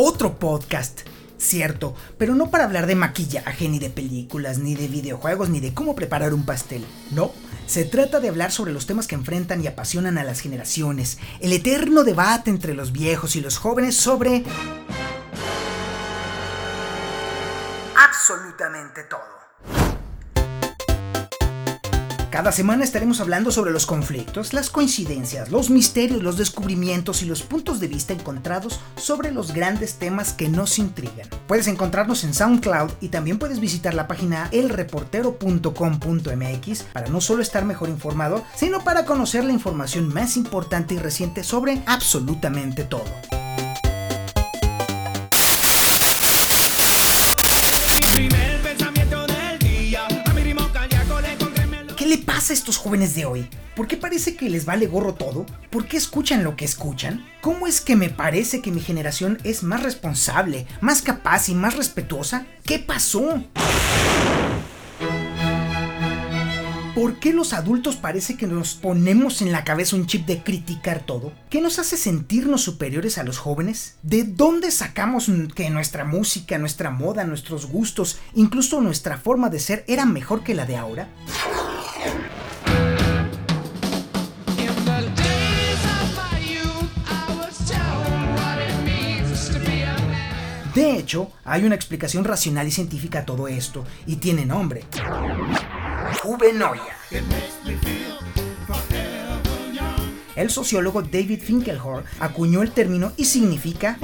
otro podcast. Cierto, pero no para hablar de maquillaje, ni de películas, ni de videojuegos, ni de cómo preparar un pastel. No, se trata de hablar sobre los temas que enfrentan y apasionan a las generaciones, el eterno debate entre los viejos y los jóvenes sobre... absolutamente todo. Cada semana estaremos hablando sobre los conflictos, las coincidencias, los misterios, los descubrimientos y los puntos de vista encontrados sobre los grandes temas que nos intrigan. Puedes encontrarnos en SoundCloud y también puedes visitar la página elreportero.com.mx para no solo estar mejor informado, sino para conocer la información más importante y reciente sobre absolutamente todo. ¿Qué pasa a estos jóvenes de hoy? ¿Por qué parece que les vale gorro todo? ¿Por qué escuchan lo que escuchan? ¿Cómo es que me parece que mi generación es más responsable, más capaz y más respetuosa? ¿Qué pasó? ¿Por qué los adultos parece que nos ponemos en la cabeza un chip de criticar todo? ¿Qué nos hace sentirnos superiores a los jóvenes? ¿De dónde sacamos que nuestra música, nuestra moda, nuestros gustos, incluso nuestra forma de ser era mejor que la de ahora? De hecho, hay una explicación racional y científica a todo esto, y tiene nombre. Juvenoia. El sociólogo David Finkelhor acuñó el término y significa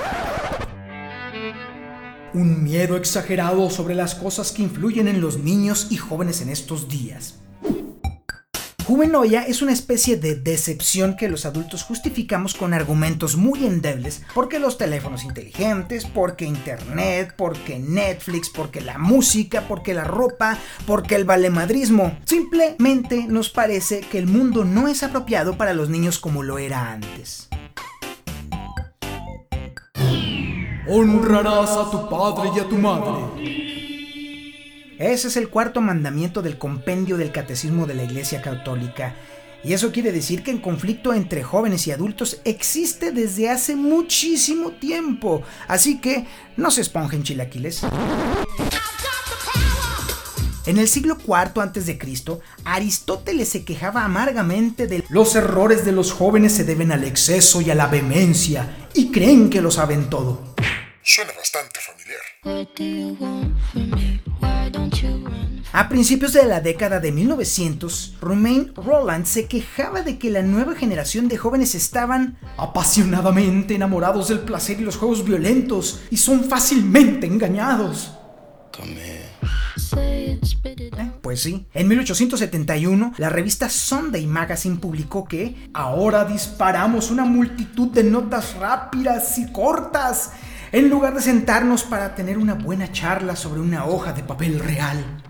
un miedo exagerado sobre las cosas que influyen en los niños y jóvenes en estos días. Juvenoia es una especie de decepción que los adultos justificamos con argumentos muy endebles, porque los teléfonos inteligentes, porque internet, porque Netflix, porque la música, porque la ropa, porque el valemadrismo. Simplemente nos parece que el mundo no es apropiado para los niños como lo era antes. Honrarás a tu padre y a tu madre. Ese es el cuarto mandamiento del compendio del Catecismo de la Iglesia Católica. Y eso quiere decir que el conflicto entre jóvenes y adultos existe desde hace muchísimo tiempo. Así que no se esponjen chilaquiles. En el siglo IV a.C., Aristóteles se quejaba amargamente de los errores de los jóvenes se deben al exceso y a la vehemencia y creen que lo saben todo. Suena bastante familiar. A principios de la década de 1900, Romain Roland se quejaba de que la nueva generación de jóvenes estaban apasionadamente enamorados del placer y los juegos violentos y son fácilmente engañados. Eh, pues sí, en 1871 la revista Sunday Magazine publicó que ahora disparamos una multitud de notas rápidas y cortas en lugar de sentarnos para tener una buena charla sobre una hoja de papel real.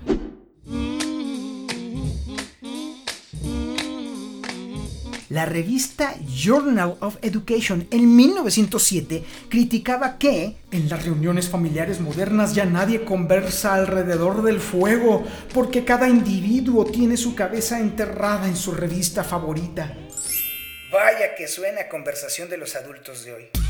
La revista Journal of Education en 1907 criticaba que en las reuniones familiares modernas ya nadie conversa alrededor del fuego porque cada individuo tiene su cabeza enterrada en su revista favorita. Vaya que suena conversación de los adultos de hoy.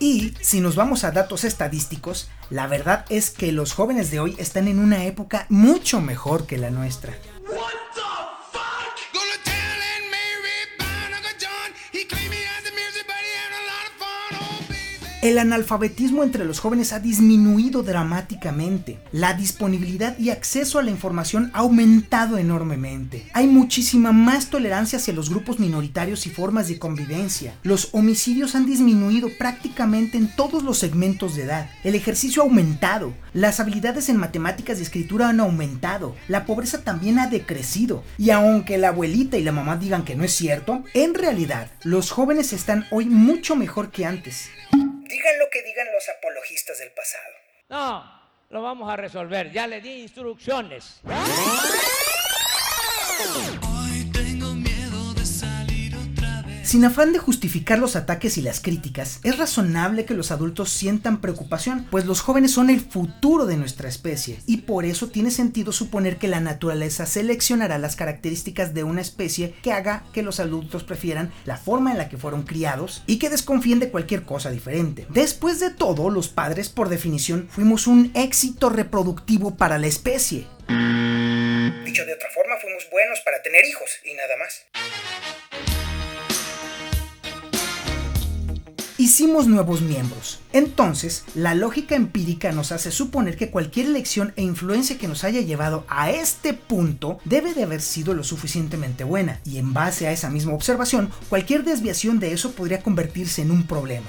Y si nos vamos a datos estadísticos, la verdad es que los jóvenes de hoy están en una época mucho mejor que la nuestra. El analfabetismo entre los jóvenes ha disminuido dramáticamente. La disponibilidad y acceso a la información ha aumentado enormemente. Hay muchísima más tolerancia hacia los grupos minoritarios y formas de convivencia. Los homicidios han disminuido prácticamente en todos los segmentos de edad. El ejercicio ha aumentado. Las habilidades en matemáticas y escritura han aumentado. La pobreza también ha decrecido. Y aunque la abuelita y la mamá digan que no es cierto, en realidad los jóvenes están hoy mucho mejor que antes. Digan lo que digan los apologistas del pasado. No, lo vamos a resolver. Ya le di instrucciones. Sin afán de justificar los ataques y las críticas, es razonable que los adultos sientan preocupación, pues los jóvenes son el futuro de nuestra especie, y por eso tiene sentido suponer que la naturaleza seleccionará las características de una especie que haga que los adultos prefieran la forma en la que fueron criados y que desconfíen de cualquier cosa diferente. Después de todo, los padres, por definición, fuimos un éxito reproductivo para la especie. Dicho de otra forma, fuimos buenos para tener hijos y nada más. Hicimos nuevos miembros. Entonces, la lógica empírica nos hace suponer que cualquier elección e influencia que nos haya llevado a este punto debe de haber sido lo suficientemente buena, y en base a esa misma observación, cualquier desviación de eso podría convertirse en un problema.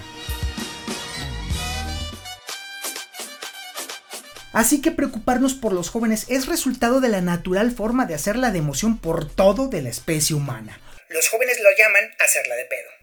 Así que preocuparnos por los jóvenes es resultado de la natural forma de hacerla de emoción por todo de la especie humana. Los jóvenes lo llaman hacerla de pedo.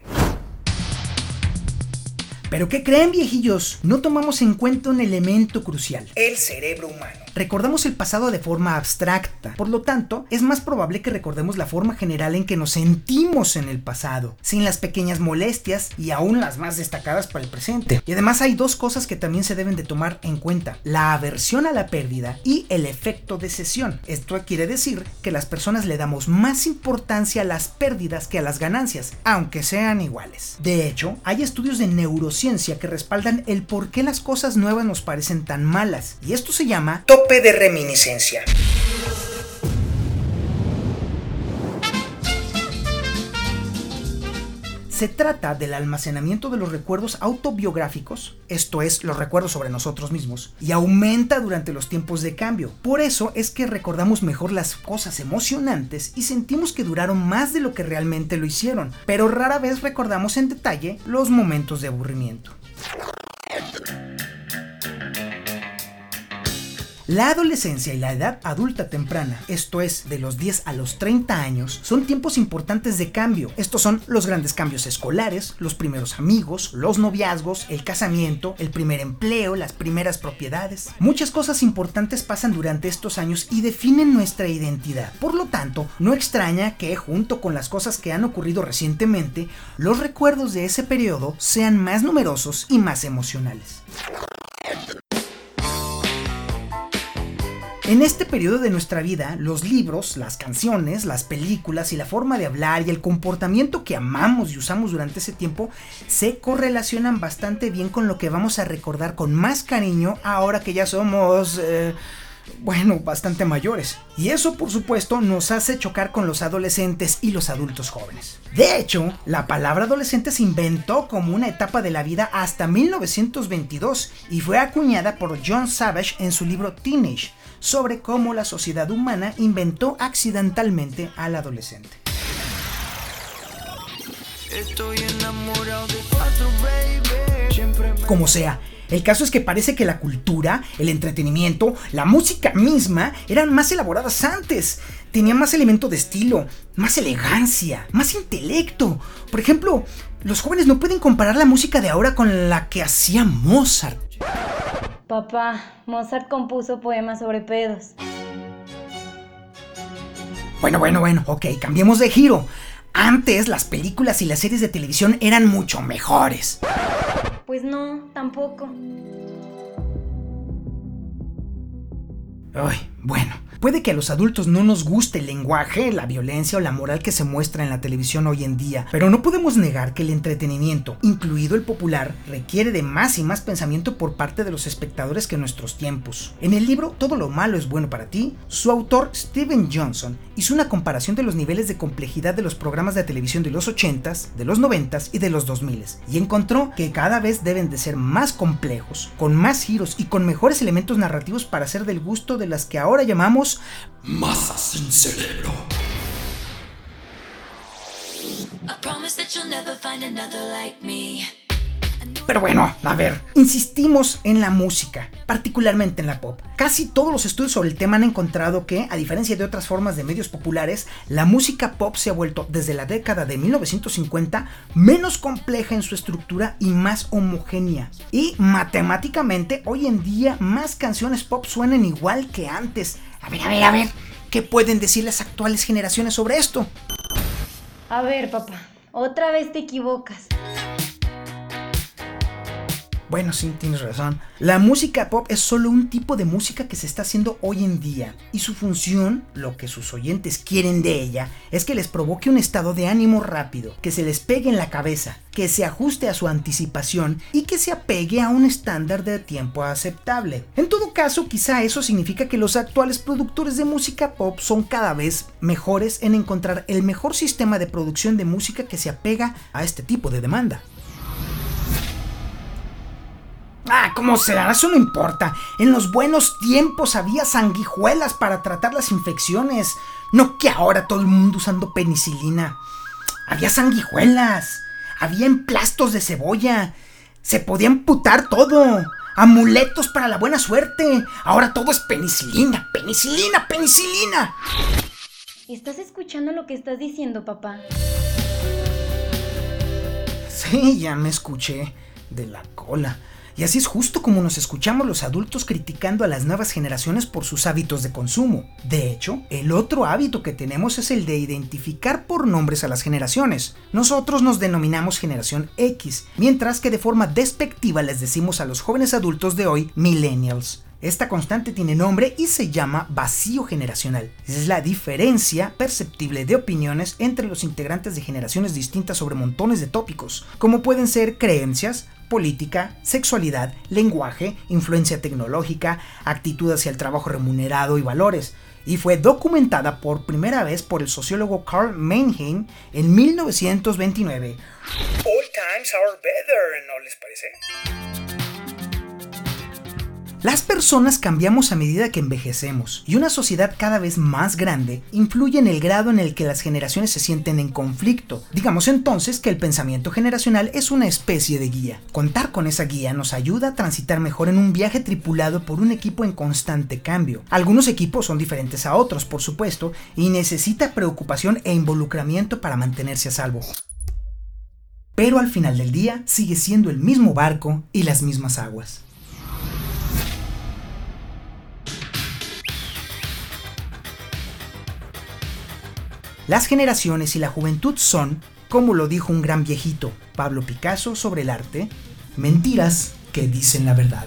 Pero ¿qué creen viejillos? No tomamos en cuenta un elemento crucial, el cerebro humano. Recordamos el pasado de forma abstracta, por lo tanto, es más probable que recordemos la forma general en que nos sentimos en el pasado, sin las pequeñas molestias y aún las más destacadas para el presente. Y además hay dos cosas que también se deben de tomar en cuenta, la aversión a la pérdida y el efecto de cesión. Esto quiere decir que las personas le damos más importancia a las pérdidas que a las ganancias, aunque sean iguales. De hecho, hay estudios de neurociencia que respaldan el por qué las cosas nuevas nos parecen tan malas, y esto se llama de reminiscencia. Se trata del almacenamiento de los recuerdos autobiográficos, esto es, los recuerdos sobre nosotros mismos, y aumenta durante los tiempos de cambio. Por eso es que recordamos mejor las cosas emocionantes y sentimos que duraron más de lo que realmente lo hicieron, pero rara vez recordamos en detalle los momentos de aburrimiento. La adolescencia y la edad adulta temprana, esto es, de los 10 a los 30 años, son tiempos importantes de cambio. Estos son los grandes cambios escolares, los primeros amigos, los noviazgos, el casamiento, el primer empleo, las primeras propiedades. Muchas cosas importantes pasan durante estos años y definen nuestra identidad. Por lo tanto, no extraña que, junto con las cosas que han ocurrido recientemente, los recuerdos de ese periodo sean más numerosos y más emocionales. En este periodo de nuestra vida, los libros, las canciones, las películas y la forma de hablar y el comportamiento que amamos y usamos durante ese tiempo se correlacionan bastante bien con lo que vamos a recordar con más cariño ahora que ya somos... Eh, bueno, bastante mayores. Y eso, por supuesto, nos hace chocar con los adolescentes y los adultos jóvenes. De hecho, la palabra adolescente se inventó como una etapa de la vida hasta 1922 y fue acuñada por John Savage en su libro Teenage, sobre cómo la sociedad humana inventó accidentalmente al adolescente. Como sea, el caso es que parece que la cultura, el entretenimiento, la música misma eran más elaboradas antes. Tenían más elemento de estilo, más elegancia, más intelecto. Por ejemplo, los jóvenes no pueden comparar la música de ahora con la que hacía Mozart. Papá, Mozart compuso poemas sobre pedos. Bueno, bueno, bueno, ok, cambiemos de giro. Antes las películas y las series de televisión eran mucho mejores. Pues no, tampoco. Ay, bueno. Puede que a los adultos no nos guste el lenguaje, la violencia o la moral que se muestra en la televisión hoy en día, pero no podemos negar que el entretenimiento, incluido el popular, requiere de más y más pensamiento por parte de los espectadores que en nuestros tiempos. En el libro Todo lo malo es bueno para ti, su autor Steven Johnson hizo una comparación de los niveles de complejidad de los programas de televisión de los 80s, de los 90s y de los 2000s, y encontró que cada vez deben de ser más complejos, con más giros y con mejores elementos narrativos para ser del gusto de las que ahora llamamos tenemos masa sin cerebro. I promise that you'll never find another like me. Pero bueno, a ver, insistimos en la música, particularmente en la pop. Casi todos los estudios sobre el tema han encontrado que, a diferencia de otras formas de medios populares, la música pop se ha vuelto desde la década de 1950 menos compleja en su estructura y más homogénea. Y matemáticamente, hoy en día más canciones pop suenan igual que antes. A ver, a ver, a ver, ¿qué pueden decir las actuales generaciones sobre esto? A ver, papá, otra vez te equivocas. Bueno, sí, tienes razón. La música pop es solo un tipo de música que se está haciendo hoy en día y su función, lo que sus oyentes quieren de ella, es que les provoque un estado de ánimo rápido, que se les pegue en la cabeza, que se ajuste a su anticipación y que se apegue a un estándar de tiempo aceptable. En todo caso, quizá eso significa que los actuales productores de música pop son cada vez mejores en encontrar el mejor sistema de producción de música que se apega a este tipo de demanda. Ah, como sea, eso no importa. En los buenos tiempos había sanguijuelas para tratar las infecciones. No que ahora todo el mundo usando penicilina. Había sanguijuelas. Había emplastos de cebolla. Se podía amputar todo. Amuletos para la buena suerte. Ahora todo es penicilina, penicilina, penicilina. ¿Estás escuchando lo que estás diciendo, papá? Sí, ya me escuché. De la cola. Y así es justo como nos escuchamos los adultos criticando a las nuevas generaciones por sus hábitos de consumo. De hecho, el otro hábito que tenemos es el de identificar por nombres a las generaciones. Nosotros nos denominamos generación X, mientras que de forma despectiva les decimos a los jóvenes adultos de hoy millennials. Esta constante tiene nombre y se llama vacío generacional. Es la diferencia perceptible de opiniones entre los integrantes de generaciones distintas sobre montones de tópicos, como pueden ser creencias, política, sexualidad, lenguaje, influencia tecnológica, actitud hacia el trabajo remunerado y valores, y fue documentada por primera vez por el sociólogo Carl Mannheim en 1929. All times are better, ¿no les parece? Las personas cambiamos a medida que envejecemos y una sociedad cada vez más grande influye en el grado en el que las generaciones se sienten en conflicto. Digamos entonces que el pensamiento generacional es una especie de guía. Contar con esa guía nos ayuda a transitar mejor en un viaje tripulado por un equipo en constante cambio. Algunos equipos son diferentes a otros, por supuesto, y necesita preocupación e involucramiento para mantenerse a salvo. Pero al final del día sigue siendo el mismo barco y las mismas aguas. Las generaciones y la juventud son, como lo dijo un gran viejito, Pablo Picasso, sobre el arte, mentiras que dicen la verdad.